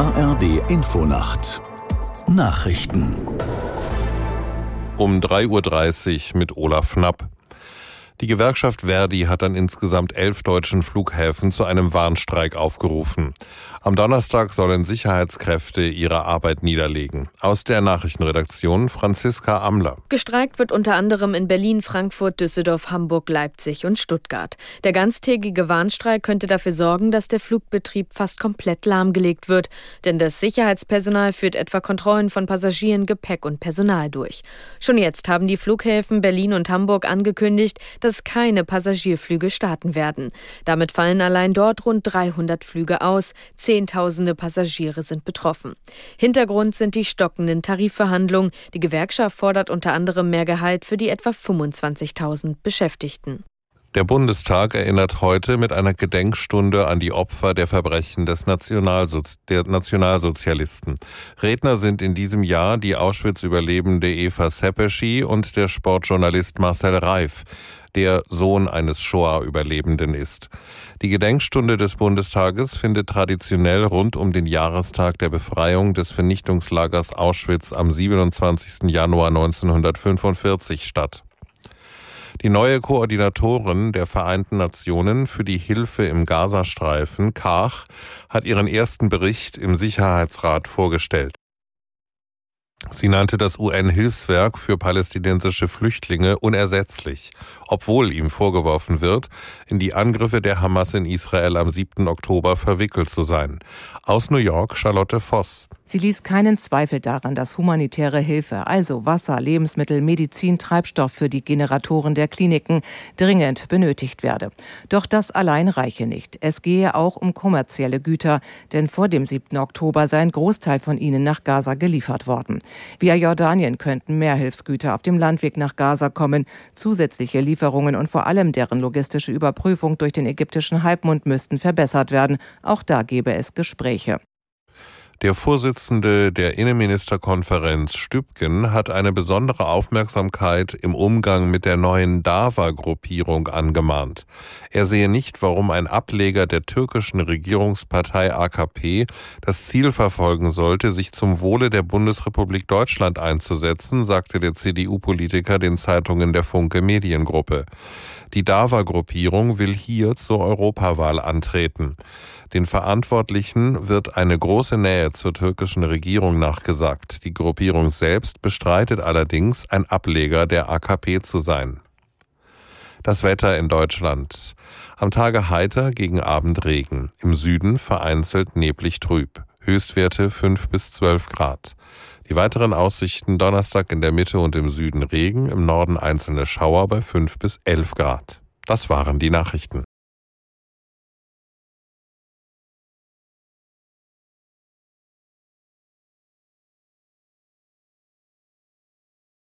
ARD Infonacht Nachrichten um 3.30 Uhr mit Olaf Knapp. Die Gewerkschaft Verdi hat an insgesamt elf deutschen Flughäfen zu einem Warnstreik aufgerufen. Am Donnerstag sollen Sicherheitskräfte ihre Arbeit niederlegen. Aus der Nachrichtenredaktion Franziska Amler. Gestreikt wird unter anderem in Berlin, Frankfurt, Düsseldorf, Hamburg, Leipzig und Stuttgart. Der ganztägige Warnstreik könnte dafür sorgen, dass der Flugbetrieb fast komplett lahmgelegt wird, denn das Sicherheitspersonal führt etwa Kontrollen von Passagieren, Gepäck und Personal durch. Schon jetzt haben die Flughäfen Berlin und Hamburg angekündigt, dass keine Passagierflüge starten werden. Damit fallen allein dort rund 300 Flüge aus. Zehntausende Passagiere sind betroffen. Hintergrund sind die stockenden Tarifverhandlungen. Die Gewerkschaft fordert unter anderem mehr Gehalt für die etwa 25.000 Beschäftigten. Der Bundestag erinnert heute mit einer Gedenkstunde an die Opfer der Verbrechen des Nationalsozi der Nationalsozialisten. Redner sind in diesem Jahr die Auschwitz-Überlebende Eva Sepeschi und der Sportjournalist Marcel Reif der Sohn eines Shoah-Überlebenden ist. Die Gedenkstunde des Bundestages findet traditionell rund um den Jahrestag der Befreiung des Vernichtungslagers Auschwitz am 27. Januar 1945 statt. Die neue Koordinatorin der Vereinten Nationen für die Hilfe im Gazastreifen, Kach, hat ihren ersten Bericht im Sicherheitsrat vorgestellt. Sie nannte das UN-Hilfswerk für palästinensische Flüchtlinge unersetzlich, obwohl ihm vorgeworfen wird, in die Angriffe der Hamas in Israel am 7. Oktober verwickelt zu sein. Aus New York Charlotte Voss. Sie ließ keinen Zweifel daran, dass humanitäre Hilfe, also Wasser, Lebensmittel, Medizin, Treibstoff für die Generatoren der Kliniken dringend benötigt werde. Doch das allein reiche nicht. Es gehe auch um kommerzielle Güter, denn vor dem 7. Oktober sei ein Großteil von ihnen nach Gaza geliefert worden. Via Jordanien könnten mehr Hilfsgüter auf dem Landweg nach Gaza kommen. Zusätzliche Lieferungen und vor allem deren logistische Überprüfung durch den ägyptischen Halbmond müssten verbessert werden. Auch da gebe es Gespräche. Der Vorsitzende der Innenministerkonferenz Stübgen hat eine besondere Aufmerksamkeit im Umgang mit der neuen DAWA-Gruppierung angemahnt. Er sehe nicht, warum ein Ableger der türkischen Regierungspartei AKP das Ziel verfolgen sollte, sich zum Wohle der Bundesrepublik Deutschland einzusetzen, sagte der CDU-Politiker den Zeitungen der Funke Mediengruppe. Die DAWA-Gruppierung will hier zur Europawahl antreten. Den Verantwortlichen wird eine große Nähe zur türkischen Regierung nachgesagt. Die Gruppierung selbst bestreitet allerdings, ein Ableger der AKP zu sein. Das Wetter in Deutschland. Am Tage heiter gegen Abend Regen. Im Süden vereinzelt neblig trüb. Höchstwerte 5 bis 12 Grad. Die weiteren Aussichten Donnerstag in der Mitte und im Süden Regen, im Norden einzelne Schauer bei 5 bis 11 Grad. Das waren die Nachrichten.